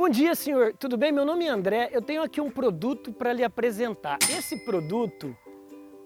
Bom dia, senhor. Tudo bem? Meu nome é André. Eu tenho aqui um produto para lhe apresentar. Esse produto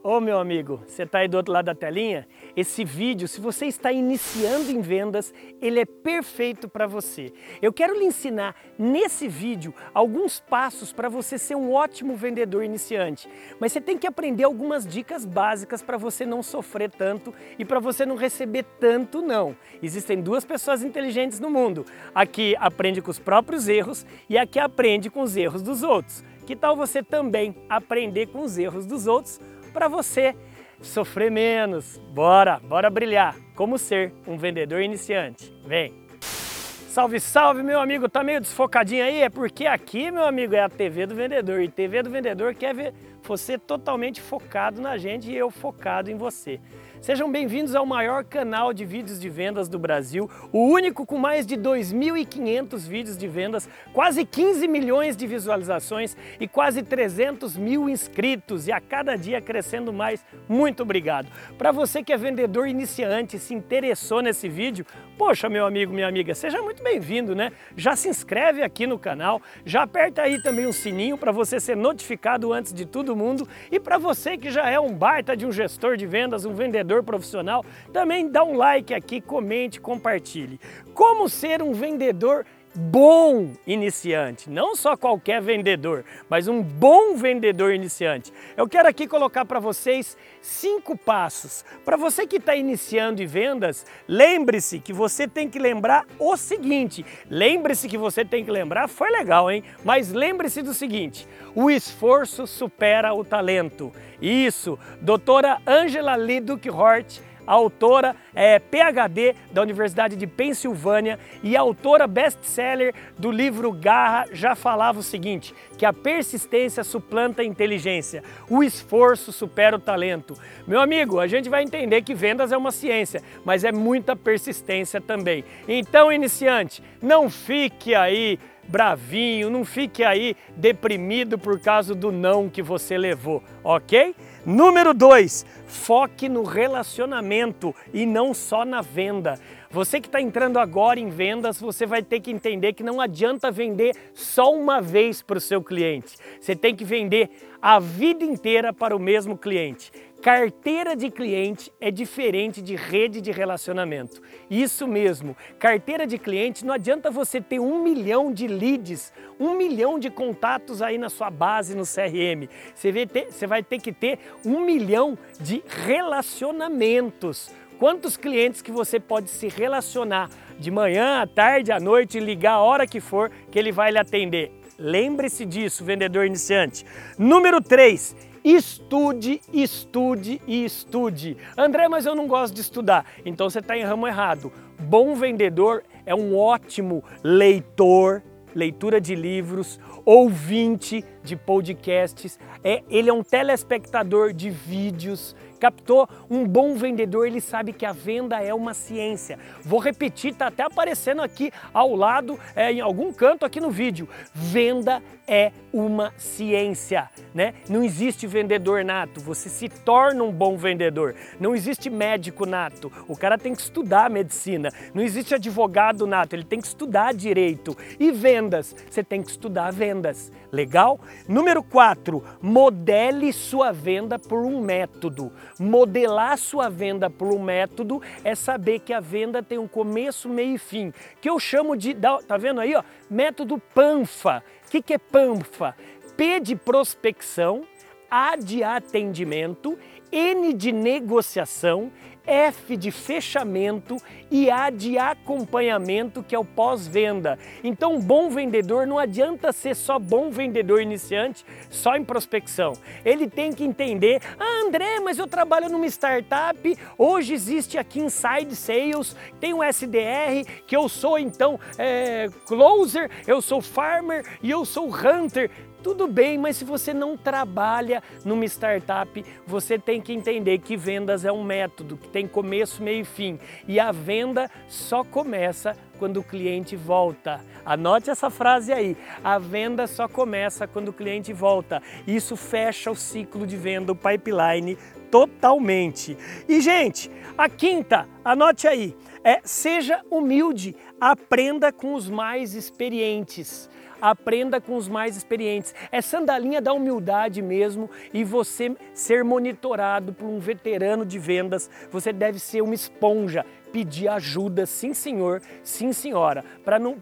Ô meu amigo, você está aí do outro lado da telinha? Esse vídeo, se você está iniciando em vendas, ele é perfeito para você. Eu quero lhe ensinar nesse vídeo alguns passos para você ser um ótimo vendedor iniciante. Mas você tem que aprender algumas dicas básicas para você não sofrer tanto e para você não receber tanto não. Existem duas pessoas inteligentes no mundo. Aqui aprende com os próprios erros e aqui aprende com os erros dos outros. Que tal você também aprender com os erros dos outros? Para você sofrer menos. Bora, bora brilhar. Como ser um vendedor iniciante? Vem! Salve, salve, meu amigo! Tá meio desfocadinho aí? É porque aqui, meu amigo, é a TV do vendedor. E TV do vendedor quer ver você totalmente focado na gente e eu focado em você. Sejam bem-vindos ao maior canal de vídeos de vendas do Brasil, o único com mais de 2.500 vídeos de vendas, quase 15 milhões de visualizações e quase 300 mil inscritos e a cada dia crescendo mais. Muito obrigado! Para você que é vendedor iniciante e se interessou nesse vídeo, poxa, meu amigo, minha amiga, seja muito bem-vindo, né? Já se inscreve aqui no canal, já aperta aí também o sininho para você ser notificado antes de todo mundo e para você que já é um baita de um gestor de vendas, um vendedor vendedor profissional, também dá um like aqui, comente, compartilhe. Como ser um vendedor bom iniciante, não só qualquer vendedor, mas um bom vendedor iniciante. Eu quero aqui colocar para vocês cinco passos. Para você que está iniciando em vendas, lembre-se que você tem que lembrar o seguinte, lembre-se que você tem que lembrar, foi legal, hein? Mas lembre-se do seguinte, o esforço supera o talento. Isso, doutora Angela Liduk Hort autora é, PhD da Universidade de Pensilvânia e autora best-seller do livro Garra, já falava o seguinte, que a persistência suplanta a inteligência, o esforço supera o talento. Meu amigo, a gente vai entender que vendas é uma ciência, mas é muita persistência também. Então, iniciante, não fique aí bravinho, não fique aí deprimido por causa do não que você levou, ok? Número 2, foque no relacionamento e não só na venda. Você que está entrando agora em vendas, você vai ter que entender que não adianta vender só uma vez para o seu cliente. Você tem que vender a vida inteira para o mesmo cliente. Carteira de cliente é diferente de rede de relacionamento. Isso mesmo, carteira de cliente não adianta você ter um milhão de leads, um milhão de contatos aí na sua base no CRM. Você vai ter, você vai ter que ter um milhão de relacionamentos. Quantos clientes que você pode se relacionar de manhã, à tarde, à noite, ligar a hora que for que ele vai lhe atender? Lembre-se disso, vendedor iniciante. Número 3, Estude, estude e estude. André, mas eu não gosto de estudar. Então você está em ramo errado. Bom vendedor é um ótimo leitor, leitura de livros, ouvinte de podcasts, é, ele é um telespectador de vídeos, captou? Um bom vendedor, ele sabe que a venda é uma ciência. Vou repetir, tá até aparecendo aqui ao lado, é, em algum canto aqui no vídeo. Venda é uma ciência, né? Não existe vendedor nato, você se torna um bom vendedor. Não existe médico nato, o cara tem que estudar medicina. Não existe advogado nato, ele tem que estudar direito. E vendas, você tem que estudar vendas. Legal? Número 4, modele sua venda por um método. Modelar sua venda por um método é saber que a venda tem um começo, meio e fim, que eu chamo de, tá vendo aí, ó, método PANFA. O que, que é PANFA? P de prospecção, A de atendimento, N de negociação, F de fechamento e A de acompanhamento, que é o pós-venda. Então, um bom vendedor não adianta ser só bom vendedor iniciante, só em prospecção. Ele tem que entender: ah, André, mas eu trabalho numa startup, hoje existe aqui Inside Sales, tem um SDR, que eu sou então é, closer, eu sou farmer e eu sou hunter. Tudo bem, mas se você não trabalha numa startup, você tem que entender que vendas é um método, que tem começo, meio e fim. E a venda só começa quando o cliente volta. Anote essa frase aí. A venda só começa quando o cliente volta. Isso fecha o ciclo de venda, o pipeline totalmente. E gente, a quinta, anote aí, é seja humilde, aprenda com os mais experientes aprenda com os mais experientes. É sandalinha da humildade mesmo e você ser monitorado por um veterano de vendas, você deve ser uma esponja pedir ajuda, sim senhor, sim senhora,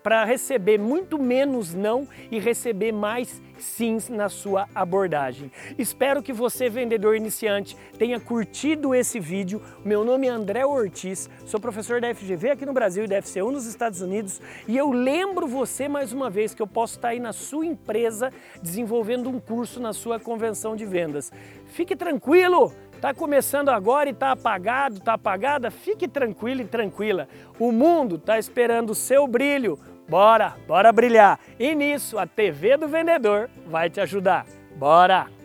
para receber muito menos não e receber mais sims na sua abordagem. Espero que você, vendedor iniciante, tenha curtido esse vídeo. Meu nome é André Ortiz, sou professor da FGV aqui no Brasil e da FCU nos Estados Unidos e eu lembro você mais uma vez que eu posso estar aí na sua empresa desenvolvendo um curso na sua convenção de vendas. Fique tranquilo! Está começando agora e está apagado, está apagada? Fique tranquilo e tranquila. O mundo está esperando o seu brilho. Bora, bora brilhar. E nisso a TV do vendedor vai te ajudar. Bora!